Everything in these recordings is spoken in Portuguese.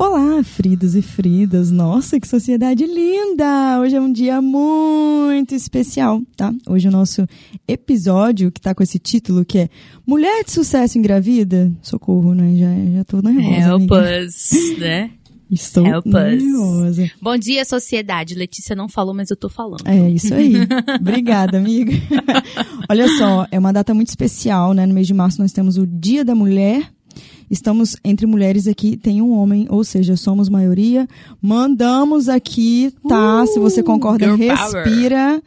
Olá, Fridos e Fridas. Nossa, que sociedade linda! Hoje é um dia muito especial, tá? Hoje o nosso episódio, que tá com esse título, que é Mulher de Sucesso Engravida. Socorro, né? Já, já tô nervosa. Help amiga. us, né? Estou Help us. nervosa. Bom dia, sociedade. Letícia não falou, mas eu tô falando. É isso aí. Obrigada, amiga. Olha só, é uma data muito especial, né? No mês de março nós temos o Dia da Mulher. Estamos entre mulheres aqui, tem um homem, ou seja, somos maioria. Mandamos aqui, tá? Se você concorda, Uh, girl power. respira.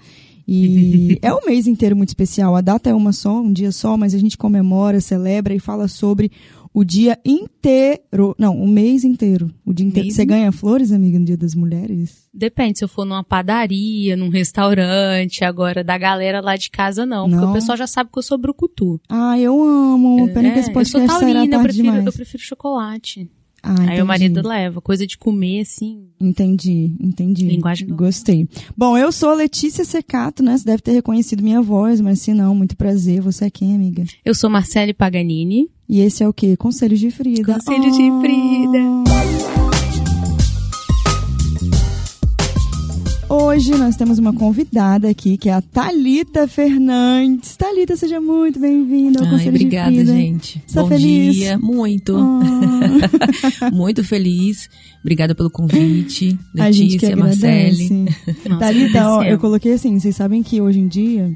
E é um mês inteiro muito especial. A data é uma só, um dia só, mas a gente comemora, celebra e fala sobre o dia inteiro. Não, o mês inteiro. O dia inteiro. Você ganha flores, amiga, no Dia das Mulheres? Depende, se eu for numa padaria, num restaurante, agora da galera lá de casa não, porque Não? o pessoal já sabe que eu sou brucutu. Ah, eu amo. Pena que esse É, eu sou podcast taurina, eu prefiro, eu prefiro chocolate. Ah, Aí o marido leva, coisa de comer, assim. Entendi, entendi. Linguagem não. Gostei. Bom, eu sou a Letícia Secato, né? Você deve ter reconhecido minha voz, mas se não, muito prazer. Você é quem, amiga? Eu sou Marcele Paganini. E esse é o quê? Conselhos de Frida. Conselhos de Frida. Hoje nós temos uma convidada aqui, que é a Talita Fernandes. Talita, seja muito bem-vinda ao Ai, Conselho obrigada, de Frida. gente. Você tá Bom feliz? dia, muito. Ah, muito feliz. Obrigada pelo convite, Letícia. Marcele. Nossa, Thalita, ó, eu coloquei assim, vocês sabem que hoje em dia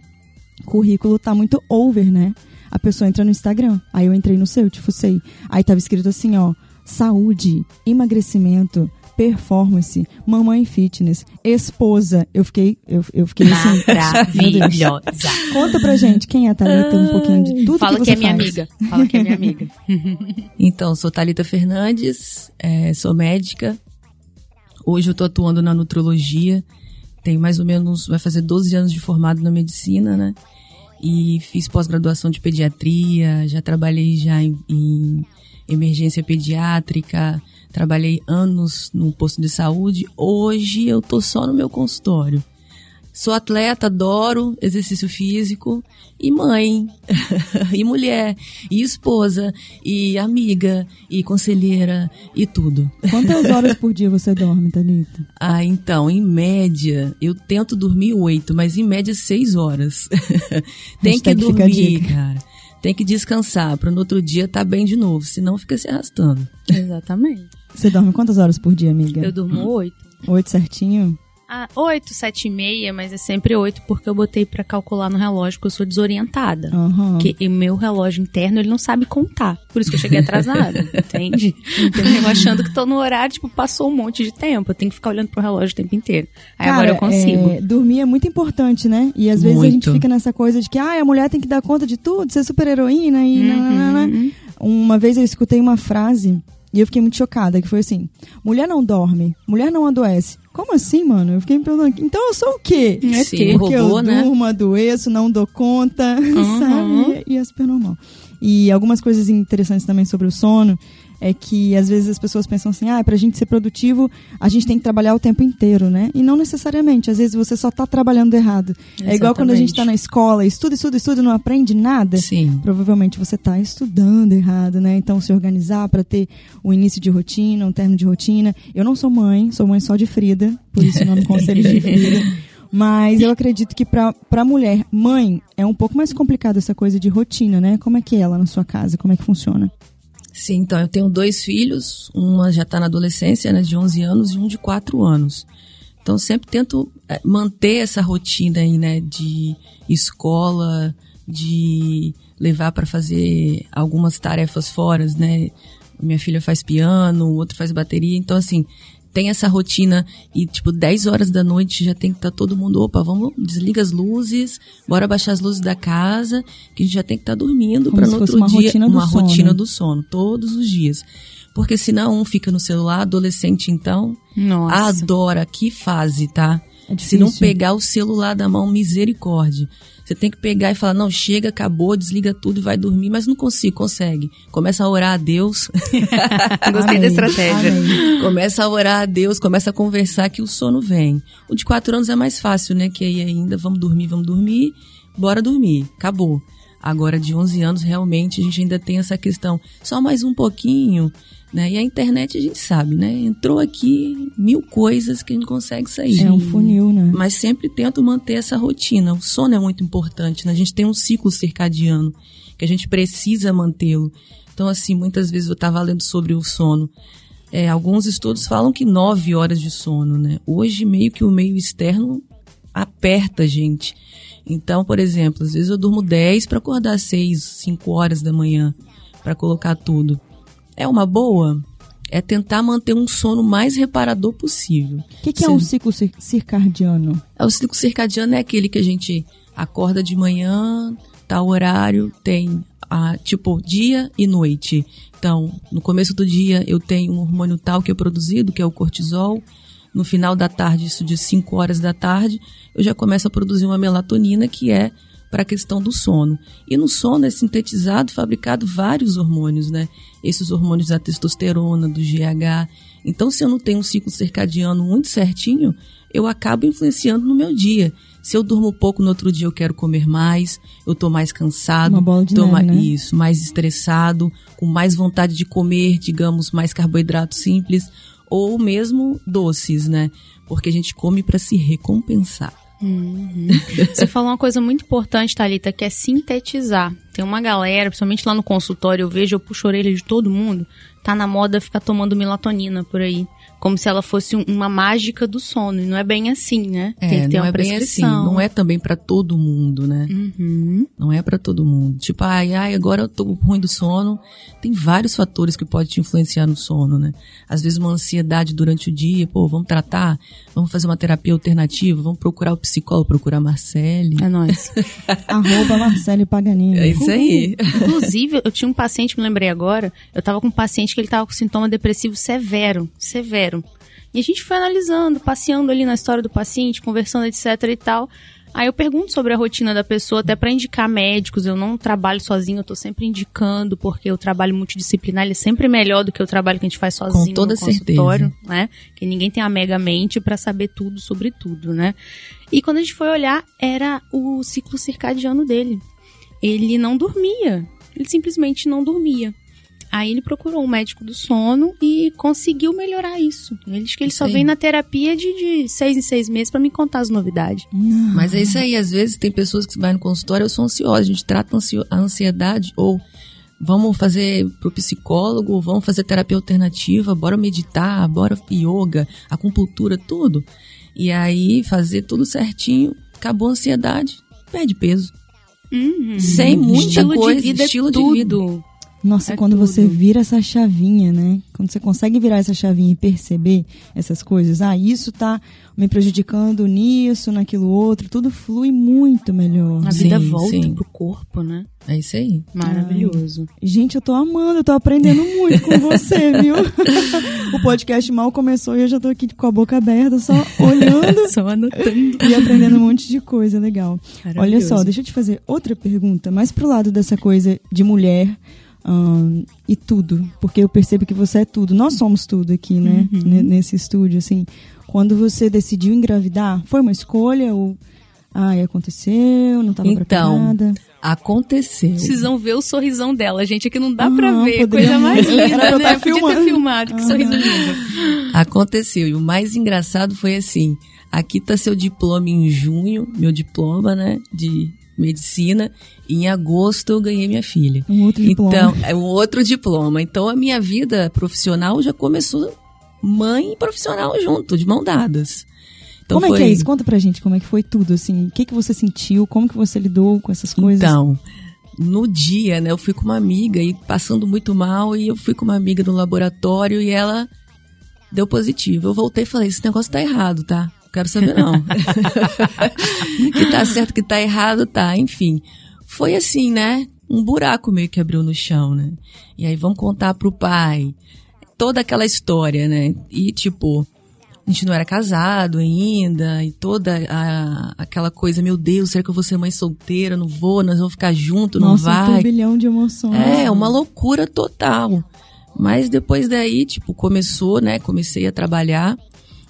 currículo tá muito over, né? A pessoa entra no Instagram, aí eu entrei no seu, te fucei. Aí tava escrito assim, ó, saúde, emagrecimento, performance, mamãe fitness, esposa. Eu fiquei, eu, eu fiquei assim. Maravilhosa. Conta pra gente quem é a Thalita, um pouquinho de tudo Fala que que, você é minha faz. amiga. Fala que é minha amiga. Então, sou Thalita Fernandes, é, sou médica. Hoje eu tô atuando na nutrologia. Tenho mais ou menos, vai fazer 12 anos de formado na medicina, né? E fiz pós-graduação de pediatria, já trabalhei já em, em emergência pediátrica, trabalhei anos no posto de saúde. Hoje eu tô só no meu consultório. Sou atleta, adoro exercício físico e mãe, e mulher, e esposa, e amiga, e conselheira, e tudo. Quantas horas por dia você dorme, Thalita? Ah, então, em média, eu tento dormir oito, mas em média seis horas. Tem que Hashtag dormir, cara. Tem que descansar para no outro dia estar bem de novo, senão fica se arrastando. Exatamente. Você dorme quantas horas por dia, amiga? Eu durmo oito. Oito certinho? Ah, oito, sete e meia, mas é sempre oito porque eu botei pra calcular no relógio que eu sou desorientada. Aham. Porque o meu relógio interno, ele não sabe contar. Por isso que eu cheguei atrasada, entende? Eu achando que tô no horário, tipo, passou um monte de tempo. Eu tenho que ficar olhando pro relógio o tempo inteiro. Aí agora eu consigo. é, dormir é muito importante, né? E às vezes a gente Muito. fica nessa coisa de que ah, a mulher tem que dar conta de tudo, ser super heroína e nananana. Uhum. Uma vez eu escutei uma frase e eu fiquei muito chocada, que foi assim: mulher não dorme, mulher não adoece. Como assim, mano? Eu fiquei me perguntando, então eu sou o quê? É Sim. Porque robô, eu né? durmo, adoeço, não dou conta, Uhum. sabe? E é super normal. E algumas coisas interessantes também sobre o sono é que às vezes as pessoas pensam assim, ah, pra gente ser produtivo, a gente tem que trabalhar o tempo inteiro, né? E não necessariamente, às vezes você só tá trabalhando errado. É igual quando a gente tá na escola, estuda, estuda, estuda e não aprende nada. Sim. Provavelmente você tá estudando errado, né? Então se organizar pra ter o início de rotina, um término de rotina. Eu não sou mãe, sou mãe só de Frida, por isso o nome Conselho de Frida. Mas eu acredito que pra, pra mulher, mãe, é um pouco mais complicado essa coisa de rotina, né? Como é que é ela na sua casa? Como é que funciona? Sim, então eu tenho dois filhos, uma já está na adolescência, né, de 11 anos, e um de 4 anos. Então sempre tento eh, manter essa rotina aí, né, de escola, de levar para fazer algumas tarefas fora, né? Minha filha faz piano, o outro faz bateria, então assim, tem essa rotina e tipo 10 horas da noite já tem que estar todo mundo, opa, vamos desliga as luzes, bora baixar as luzes da casa, que a gente já tem que estar dormindo Como para no outro uma dia rotina do uma sono. rotina do sono todos os dias. Porque senão um fica no celular, adolescente então, Nossa. adora, que fase, tá? É Se não pegar o celular da mão, misericórdia. Você tem que pegar e falar, não, chega, acabou, desliga tudo e vai dormir, mas não consigo, consegue. Começa a orar a Deus, Gostei Amei, da estratégia. amei. começa a orar a Deus, começa a conversar que o sono vem. O de quatro anos é mais fácil, né? Que aí ainda, vamos dormir, vamos dormir, bora dormir, acabou. Agora, de 11 anos, realmente, a gente ainda tem essa questão. Só mais um pouquinho. Né? E a internet a gente sabe, né? Entrou aqui mil coisas que a gente consegue sair. É um funil, né? Mas sempre tento manter essa rotina. O sono é muito importante, né? A gente tem um ciclo circadiano que a gente precisa mantê-lo. Então, assim, muitas vezes eu estava lendo sobre o sono. É, alguns estudos falam que nove horas de sono, né? Hoje, meio que o meio externo aperta a gente. Então, por exemplo, às vezes eu durmo 10 para acordar 6, 5 horas da manhã para colocar tudo. É uma boa? É tentar manter um sono mais reparador possível. O que, que é um ciclo circadiano? É, o ciclo circadiano é aquele que a gente acorda de manhã, tal horário, tem a, tipo dia e noite. Então, no começo do dia eu tenho um hormônio tal que é produzido, que é o cortisol. No final da tarde, isso de 5 horas da tarde, eu já começo a produzir uma melatonina que é para a questão do sono. E no sono é sintetizado, fabricado vários hormônios, né? Esses hormônios da testosterona, do GH. Então, se eu não tenho um ciclo circadiano muito certinho, eu acabo influenciando no meu dia. Se eu durmo pouco no outro dia, eu quero comer mais, eu tô mais cansado, Uma bola de tô neve, mais, né? isso, mais estressado, com mais vontade de comer, digamos, mais carboidrato simples ou mesmo doces, né? Porque a gente come para se recompensar. Uhum. Você falou uma coisa muito importante, Thalita, que é sintetizar. Tem uma galera, principalmente lá no consultório, eu vejo, eu puxo a orelha de todo mundo, tá na moda ficar tomando melatonina por aí. Como se ela fosse um- uma mágica do sono. E não é bem assim, né? Tem que ter não uma é bem assim, prescrição. não é também para todo mundo, né? Uhum. Não é para todo mundo. Tipo, ai, ai, agora eu tô ruim do sono. Tem vários fatores que podem te influenciar no sono, né? Às vezes uma ansiedade durante o dia, pô, vamos tratar, vamos fazer uma terapia alternativa, vamos procurar o psicólogo, procurar a Marcele. É nóis. Arroba Marcele Paganini. É isso aí. Inclusive, eu tinha um paciente, me lembrei agora, eu tava com um paciente que ele tava com sintoma depressivo severo, severo. E a gente foi analisando, passeando ali na história do paciente, conversando, etc e tal. Aí eu pergunto sobre a rotina da pessoa, até para indicar médicos. Eu não trabalho sozinho, eu tô sempre indicando, porque o trabalho multidisciplinar ele é sempre melhor do que o trabalho que a gente faz sozinho toda no consultório, certeza. né? Que ninguém tem a mega mente para saber tudo sobre tudo, né? E quando a gente foi olhar, era o ciclo circadiano dele ele não dormia. Ele simplesmente não dormia. Aí ele procurou um médico do sono e conseguiu melhorar isso. Ele diz que ele Isso só aí. vem na terapia de, de seis em seis meses pra me contar as novidades. Não. Mas é isso aí, às vezes tem pessoas que vai no consultório, eu sou ansiosa, a gente trata ansio- a ansiedade ou vamos fazer pro psicólogo, vamos fazer terapia alternativa, bora meditar, bora yoga, acupuntura, tudo. E aí fazer tudo certinho, acabou a ansiedade, perde peso. Uhum. Sem muita estilo coisa, de vida estilo é de tudo. Nossa, É quando tudo. você vira essa chavinha, né? Quando você consegue virar essa chavinha e perceber essas coisas, ah, isso tá me prejudicando nisso, naquilo outro, tudo flui muito melhor. A Sim, vida volta sim. pro corpo, né? É isso aí. Maravilhoso. Gente, eu tô amando, eu tô aprendendo muito com você, viu? o podcast mal começou e eu já tô aqui com a boca aberta, só olhando Só anotando. e aprendendo um monte de coisa legal. Olha só, deixa eu te fazer outra pergunta, mais pro lado dessa coisa de mulher e tudo, porque eu percebo que você é tudo. Nós somos tudo aqui, né? Uhum. Nesse estúdio, assim. Quando você decidiu engravidar, foi uma escolha ou ai, aconteceu, não tava Então, preparada? Aconteceu. Vocês vão ver o sorrisão dela, gente. Aqui não dá Ah, pra ver. poderia- Coisa mais linda, né? tá Podia ter filmando. filmado. Que Ah. sorriso lindo. Aconteceu. E o mais engraçado foi assim: aqui tá seu diploma em junho, meu diploma, né? De medicina. E em agosto eu ganhei minha filha. Um outro diploma. Então, é um outro diploma. Então a minha vida profissional já começou mãe e profissional junto, de mão dadas. Então, como é foi... que é isso? Conta pra gente como é que foi tudo, assim. O que, que você sentiu? Como que você lidou com essas coisas? Então, no dia, né, eu fui com uma amiga e passando muito mal, e eu fui com uma amiga no laboratório e ela deu positivo. Eu voltei e falei, esse negócio tá errado, tá? Não quero saber não. que tá certo, que tá errado, tá. Enfim, foi assim, né? Um buraco meio que abriu no chão, né? E aí vamos contar pro pai. Toda aquela história, né? E tipo, a gente não era casado ainda, e toda a- aquela coisa, meu Deus, será que eu vou ser mãe solteira? Não vou, nós vamos ficar junto, não Nossa, um vai. turbilhão de emoções. É, uma loucura total. Mas depois daí, tipo, começou, né? Comecei a trabalhar.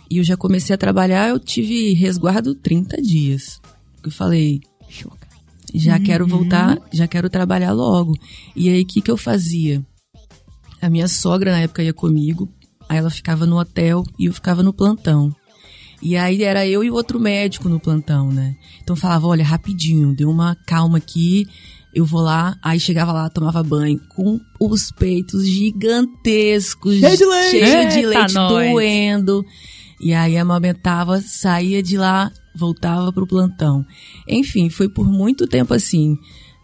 E eu já comecei a trabalhar, eu tive resguardo 30 dias. Eu falei, Choca. já quero voltar, já quero trabalhar logo. E aí, o que, que eu fazia? A minha sogra na época ia comigo, aí ela ficava no hotel e eu ficava no plantão. E aí era eu e outro médico no plantão, né? Então eu falava, olha, rapidinho, deu uma calma aqui, eu vou lá, aí chegava lá, tomava banho com os peitos gigantescos, cheio de leite, cheio de leite doendo. E aí amamentava, saía de lá, voltava pro plantão. Enfim, foi por muito tempo assim.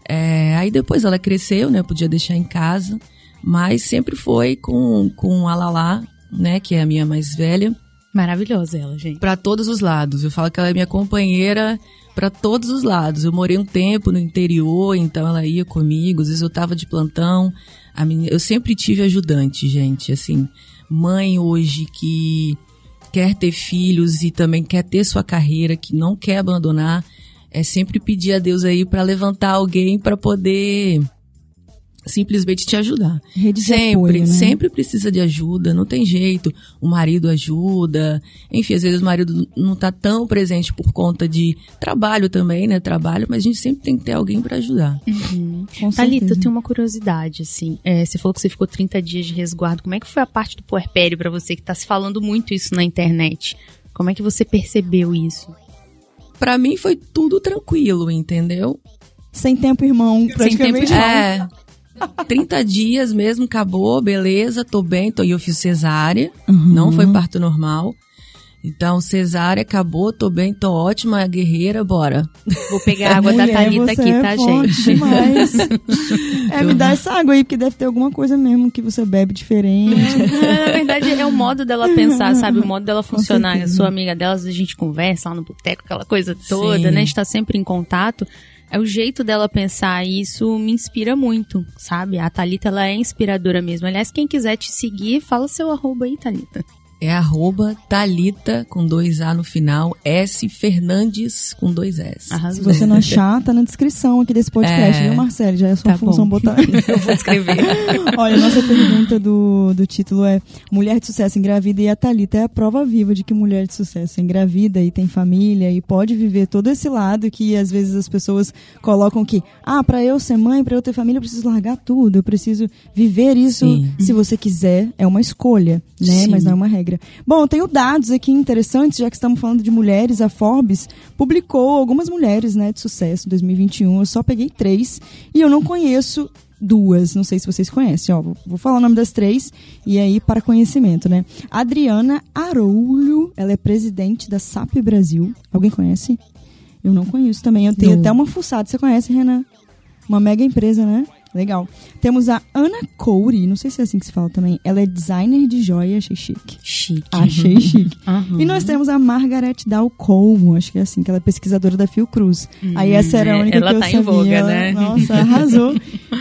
É, aí depois ela cresceu, né? Podia deixar em casa, mas sempre foi com, com a Lala, né? Que é a minha mais velha. Maravilhosa ela, gente. Para todos os lados. Eu falo que ela é minha companheira para todos os lados. Eu morei um tempo no interior, então ela ia comigo. Às vezes eu tava de plantão. A minha, eu sempre tive ajudante, gente. Assim, mãe hoje que quer ter filhos e também quer ter sua carreira, que não quer abandonar, é sempre pedir a Deus aí para levantar alguém para poder simplesmente te ajudar. Rede de sempre, apoio, né? sempre precisa de ajuda, não tem jeito. O marido ajuda, enfim, às vezes o marido não tá tão presente por conta de trabalho também, né? Trabalho, mas a gente sempre tem que ter alguém para ajudar. Uhum. Thalita, eu tenho uma curiosidade, assim. É, você falou que você ficou 30 dias de resguardo. Como é que foi a parte do puerpério para você, que tá se falando muito isso na internet? Como é que você percebeu isso? Para mim foi tudo tranquilo, entendeu? Sem tempo, irmão. Sem tempo, irmão. É. 30 dias mesmo, acabou, beleza, tô bem, tô, e eu fiz cesárea, uhum. não foi parto normal. Então, cesárea, acabou, tô bem, tô ótima, guerreira, bora. Vou pegar a água Mulher, da Thalita aqui, é tá, gente? Demais. é, me dá essa água aí, porque deve ter alguma coisa mesmo que você bebe diferente. Na verdade, é o modo dela pensar, sabe? O modo dela funcionar. Eu sou amiga delas, a gente conversa lá no boteco, aquela coisa toda, Sim. né? A gente tá sempre em contato é o jeito dela pensar e isso me inspira muito, sabe? A Thalita, ela é inspiradora mesmo. Aliás, quem quiser te seguir, fala seu arroba aí, Thalita. É arroba Thalita, com dois A no final, S Fernandes, com dois S. Arrasou. Se você não achar, tá na descrição aqui desse podcast, é... viu, Marcelo? Já é sua tá função bom. botar. Eu vou escrever. Olha, nossa pergunta do, do título é Mulher de Sucesso engravida e a Thalita é a prova viva de que mulher de sucesso engravida e tem família e pode viver todo esse lado que às vezes as pessoas colocam que, ah, para eu ser mãe, para eu ter família, eu preciso largar tudo, eu preciso viver isso Sim. se você quiser. É uma escolha, né? Sim. Mas não é uma regra. Bom, tenho dados aqui interessantes, já que estamos falando de mulheres. A Forbes publicou algumas mulheres né, de sucesso em 2021. Eu só peguei três e eu não conheço duas. Não sei se vocês conhecem. Ó, vou falar o nome das três e aí para conhecimento, né? Adriana Aroulho, ela é presidente da SAP Brasil. Alguém conhece? Eu não conheço também. Eu tenho não. até uma fuçada. Você conhece, Renan? Uma mega empresa, né? Legal. Temos a Ana Couri, não sei se é assim que se fala também. Ela é designer de joia, achei chique. Chique. Achei chique. Uhum. E nós temos a Margaret Dalcolmo, acho que é assim, que ela é pesquisadora da Fiocruz. Hum, aí essa era a única ela que eu tá sabia. Em voga, né? Nossa, arrasou.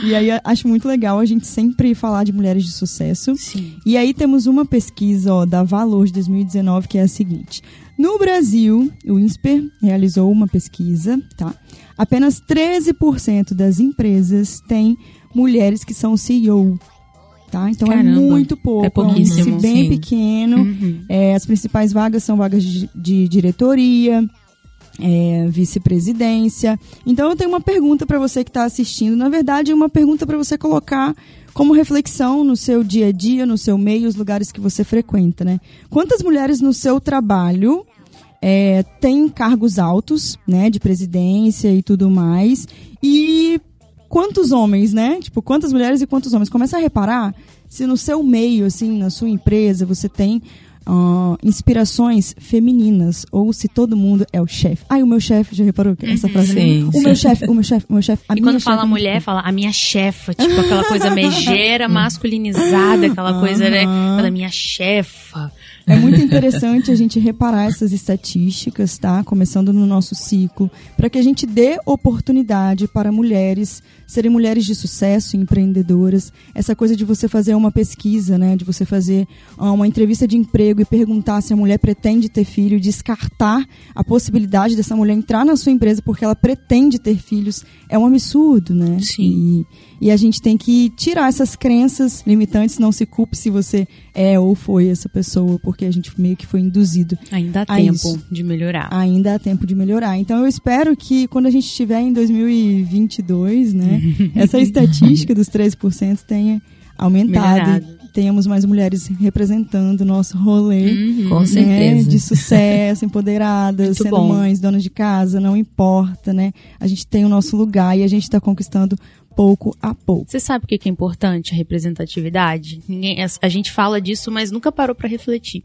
e aí acho muito legal a gente sempre falar de mulheres de sucesso. Sim. E aí temos uma pesquisa ó, da Valor de 2019 que é a seguinte. No Brasil, o INSPER realizou uma pesquisa, tá? Apenas 13% das empresas têm mulheres que são CEO. Tá? Então é Caramba, é muito pouco. É pouquíssimo. É um bem sim. pequeno. Uhum. É, as principais vagas são vagas de, de diretoria, é, vice-presidência. Então eu tenho uma pergunta para você que está assistindo. Na verdade, é uma pergunta para você colocar como reflexão no seu dia a dia, no seu meio, os lugares que você frequenta, né? Quantas mulheres no seu trabalho é, têm cargos altos, né, de presidência e tudo mais, e quantos homens, né? Tipo, quantas mulheres e quantos homens? Começa a reparar se no seu meio, assim, na sua empresa, você tem uh, inspirações femininas ou se todo mundo é o chefe. Ai, o meu chefe, já reparou que essa frase? Sim, o meu chefe, o meu chefe, o meu chefe. E quando fala mulher, fala a minha chefa, tipo aquela coisa megera, masculinizada, aquela coisa, né? Aquela minha chefa. É muito interessante a gente reparar essas estatísticas, tá? Começando no nosso ciclo, para que a gente dê oportunidade para mulheres serem mulheres de sucesso, empreendedoras. Essa coisa de você fazer uma pesquisa, né? De você fazer ah, uma entrevista de emprego e perguntar se a mulher pretende ter filho, descartar a possibilidade dessa mulher entrar na sua empresa porque ela pretende ter filhos, é um absurdo, né? Sim. E, e a gente tem que tirar essas crenças limitantes, não se culpe se você é ou foi essa pessoa, porque a gente meio que foi induzido. Ainda há tempo isso. de melhorar. Ainda há tempo de melhorar. Então eu espero que quando a gente estiver em 2022, né, essa estatística dos 13% tenha aumentado. Melhorado. Temos mais mulheres representando o nosso rolê. Uhum. Com né, certeza. de sucesso, empoderadas, Muito sendo bom. mães, donas de casa, não importa, né? A gente tem o nosso lugar e a gente está conquistando pouco a pouco. Você sabe o que é importante a representatividade? Ninguém, a- a gente fala disso, mas nunca parou para refletir.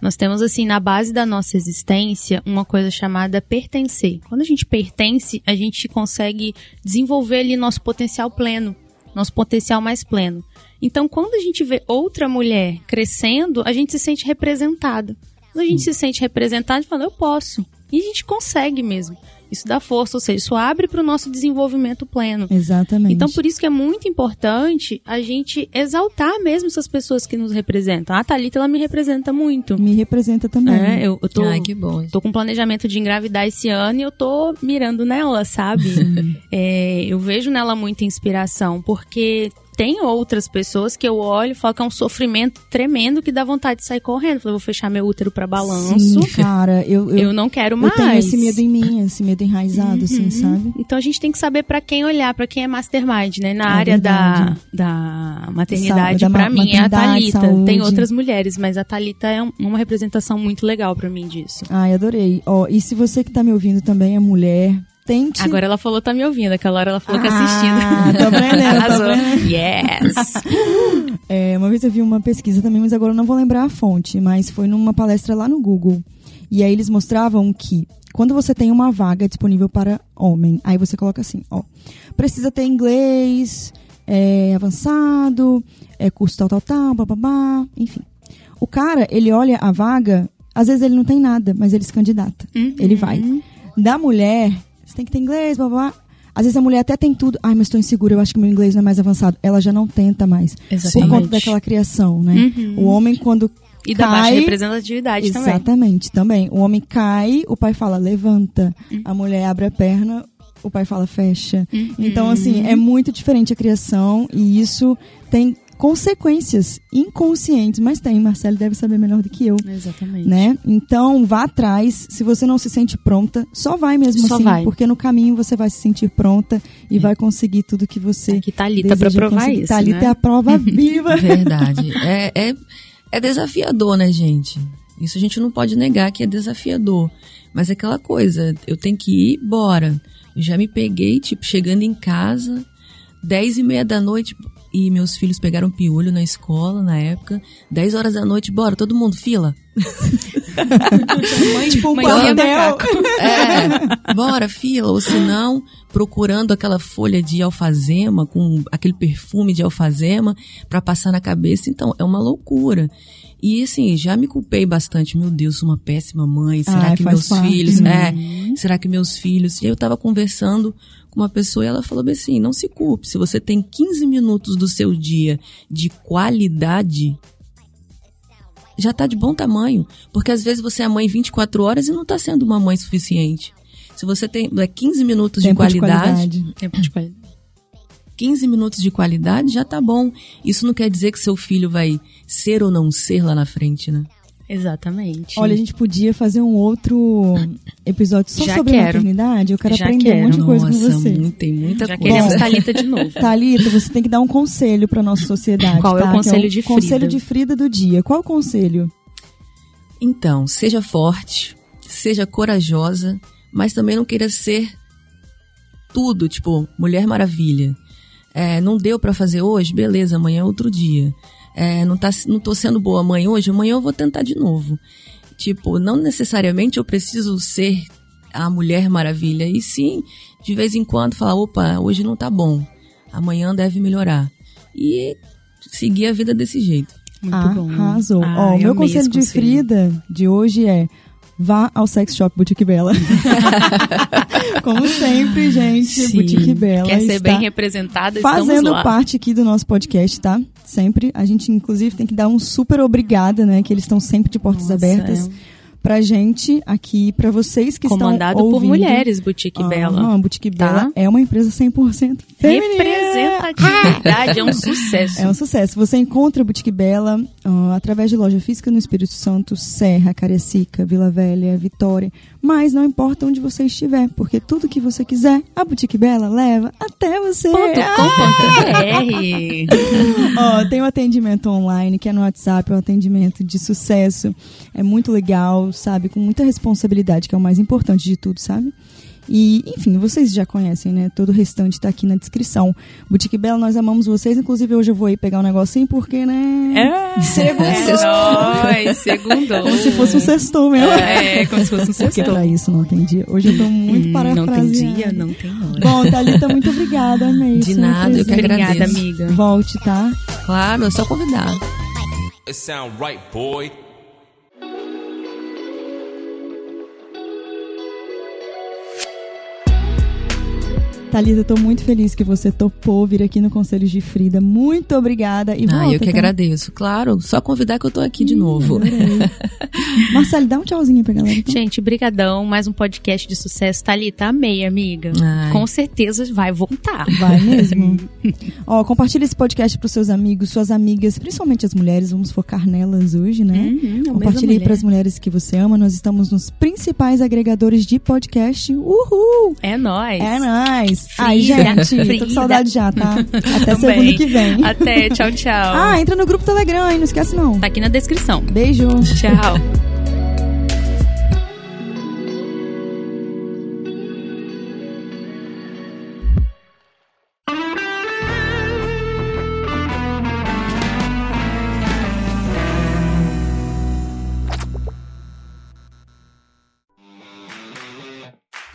Nós temos, assim, na base da nossa existência, uma coisa chamada pertencer. Quando a gente pertence, a gente consegue desenvolver ali nosso potencial pleno, nosso potencial mais pleno. Então, quando a gente vê outra mulher crescendo, a gente se sente representado. Quando a gente se sente representado, a gente fala, eu posso. E a gente consegue mesmo. Isso dá força, ou seja, isso abre para o nosso desenvolvimento pleno. Exatamente. Então, por isso que é muito importante a gente exaltar mesmo essas pessoas que nos representam. A Thalita, ela me representa muito. me representa também. É, eu, eu tô, Ai, que bom. tô com planejamento de engravidar esse ano e eu tô mirando nela, sabe? É, eu vejo nela muita inspiração, porque tem outras pessoas que eu olho e falo que é um sofrimento tremendo que dá vontade de sair correndo. Eu falo, vou fechar meu útero para balanço. Sim, cara, eu, eu, Eu não quero eu mais. tenho esse medo em mim, esse medo enraizado, assim, Uhum. sabe? Então a gente tem que saber pra quem olhar, pra quem é mastermind, né? Na É área da, verdade. da maternidade, da ma- mim é a Thalita. saúde. Tem outras mulheres, mas a Thalita é um- uma representação muito legal pra mim disso. Ai, adorei. Ó, e se você que tá me ouvindo também é mulher, tente... Agora ela falou, tá me ouvindo. Aquela hora ela falou que Ah, assistindo. tô aprendendo, Arrasou. aprendendo. Yes! É, uma vez eu vi uma pesquisa também, mas agora eu não vou lembrar a fonte, mas foi numa palestra lá no Google. E aí eles mostravam que quando você tem uma vaga disponível para homem, aí você coloca assim, ó, precisa ter inglês é, avançado, é, curso tal, tal, tal, bababá, enfim. O cara, ele olha a vaga, às vezes ele não tem nada, mas ele se candidata. Uhum. Ele vai. Da mulher, tem que ter inglês, babá. Às vezes a mulher até tem tudo. Ai, mas estou insegura, eu acho que meu inglês não é mais avançado. Ela já não tenta mais. Por Exatamente. conta daquela criação, né? Uhum. O homem, quando E da cai... baixa representatividade também. Exatamente, também. O homem cai, o pai fala, levanta. A mulher abre a perna, o pai fala, fecha. Uhum. Então, assim, é muito diferente a criação e isso tem consequências inconscientes, mas tem. Marcelo deve saber melhor do que eu. Exatamente. Né? Então, vá atrás. Se você não se sente pronta, só vai mesmo Só assim. vai. Porque no caminho você vai se sentir pronta e vai conseguir tudo que você Aqui Thalita pra deseja provar conseguir. isso, Thalita né? é a prova viva. Verdade. É, é, é desafiador, né, gente? Isso a gente não pode negar que é desafiador. Mas é aquela coisa, eu tenho que ir, bora. Eu já me peguei, tipo, chegando em casa, dez e meia da noite, e meus filhos pegaram piolho na escola na época. Dez horas da noite, bora, todo mundo, fila. tipo um quartel. É, bora, fila. Ou se não, procurando aquela folha de alfazema, com aquele perfume de alfazema, pra passar na cabeça. Então, é uma loucura. E assim, já me culpei bastante. Meu Deus, sou uma péssima mãe. Será Ai, que meus parte. filhos. Uhum. É, será que meus filhos. E aí eu tava conversando com uma pessoa e ela falou bem assim: não se culpe. Se você tem 15 minutos do seu dia de qualidade, já tá de bom tamanho. Porque às vezes você é mãe 24 horas e não tá sendo uma mãe suficiente. Se você tem é, 15 minutos de Tempo qualidade, Tempo de qualidade. 15 minutos de qualidade já tá bom. Isso não quer dizer que seu filho vai ser ou não ser lá na frente, né? Exatamente. Olha, a gente podia fazer um outro episódio só Já sobre quero. maternidade. Eu quero Já aprender um quero. monte de coisa com Nossa, você. muito- tem muita já coisa. queremos Thalita de novo. Thalita, você tem que dar um conselho para nossa sociedade. Qual é o tá? Que conselho de Frida? Conselho de Frida do dia. Qual o conselho? Então, seja forte, seja corajosa, mas também não queira ser tudo, tipo, Mulher Maravilha. É, não deu pra fazer hoje? Beleza, amanhã é outro dia. É, não, tá, não tô sendo boa mãe hoje? Amanhã eu vou tentar de novo. Tipo, não necessariamente eu preciso ser a Mulher Maravilha. E sim, de vez em quando falar, opa, hoje não tá bom. Amanhã deve melhorar. E seguir a vida desse jeito. Muito bom. Arrasou. Ai, Ó, o meu conselho de. Frida de hoje é vá ao Sex Shop Boutique Bela. Como sempre, gente, Sim. Boutique Bela Quer ser está bem representada? Fazendo parte aqui do nosso podcast, tá? Sempre. A gente, inclusive, tem que dar um super obrigada, né? Que eles estão sempre de portas Nossa, abertas é. Pra gente aqui, pra vocês que Comandado estão por ouvindo. mulheres, Boutique Bela. Ah, a Boutique Tá? Bela é uma empresa 100% Feminina. Representatividade é um sucesso. É um sucesso. Você encontra a Boutique Bela uh, através de loja física no Espírito Santo, Serra, Cariacica, Vila Velha, Vitória. Mas não importa onde você estiver, porque tudo que você quiser, a Boutique Bela leva até você. Ponto Ó, tem um atendimento online que é no WhatsApp, é um atendimento de sucesso. É muito legal, sabe? Com muita responsabilidade, que é o mais importante de tudo, sabe? E, enfim, vocês já conhecem, né? Todo o restante está aqui na descrição. Boutique Bela, nós amamos vocês. Inclusive, hoje eu vou aí pegar um negocinho, porque, né? É. Segundou. É, segundou. Como se fosse um sextou mesmo. É, como se fosse um Porque sextou. pra isso não tem dia. Hoje eu tô muito Hum, parafraseada. Não tem dia, não tem hora. Bom, Thalita, muito obrigada, amei. De nada, eu que presença. Obrigada, agradeço. amiga. Volte, tá? Claro, é só convidar. It sound right, boy. Thalita, eu tô muito feliz que você topou vir aqui no Conselhos de Frida. Muito obrigada. E Ah, volta, eu que tá? agradeço. Claro, só convidar que eu tô aqui de novo. Marcelo, dá um tchauzinho pra galera. Então. Gente, brigadão. Mais um podcast de sucesso. Thalita, amei, amiga. Ai. Com certeza vai voltar. Vai mesmo? Ó, compartilha esse podcast pros seus amigos, suas amigas, principalmente as mulheres. Vamos focar nelas hoje, né? Uhum, Compartilhe aí mulher. pras mulheres que você ama. Nós estamos nos principais agregadores de podcast. Uhul! É nóis. É nóis! Ai, Frida, gente, tô Frida. com saudade já, tá? Até segunda que vem. Até, tchau, tchau. Ah, entra no grupo Telegram, hein? Não esquece não. Tá aqui na descrição. Beijo! Tchau.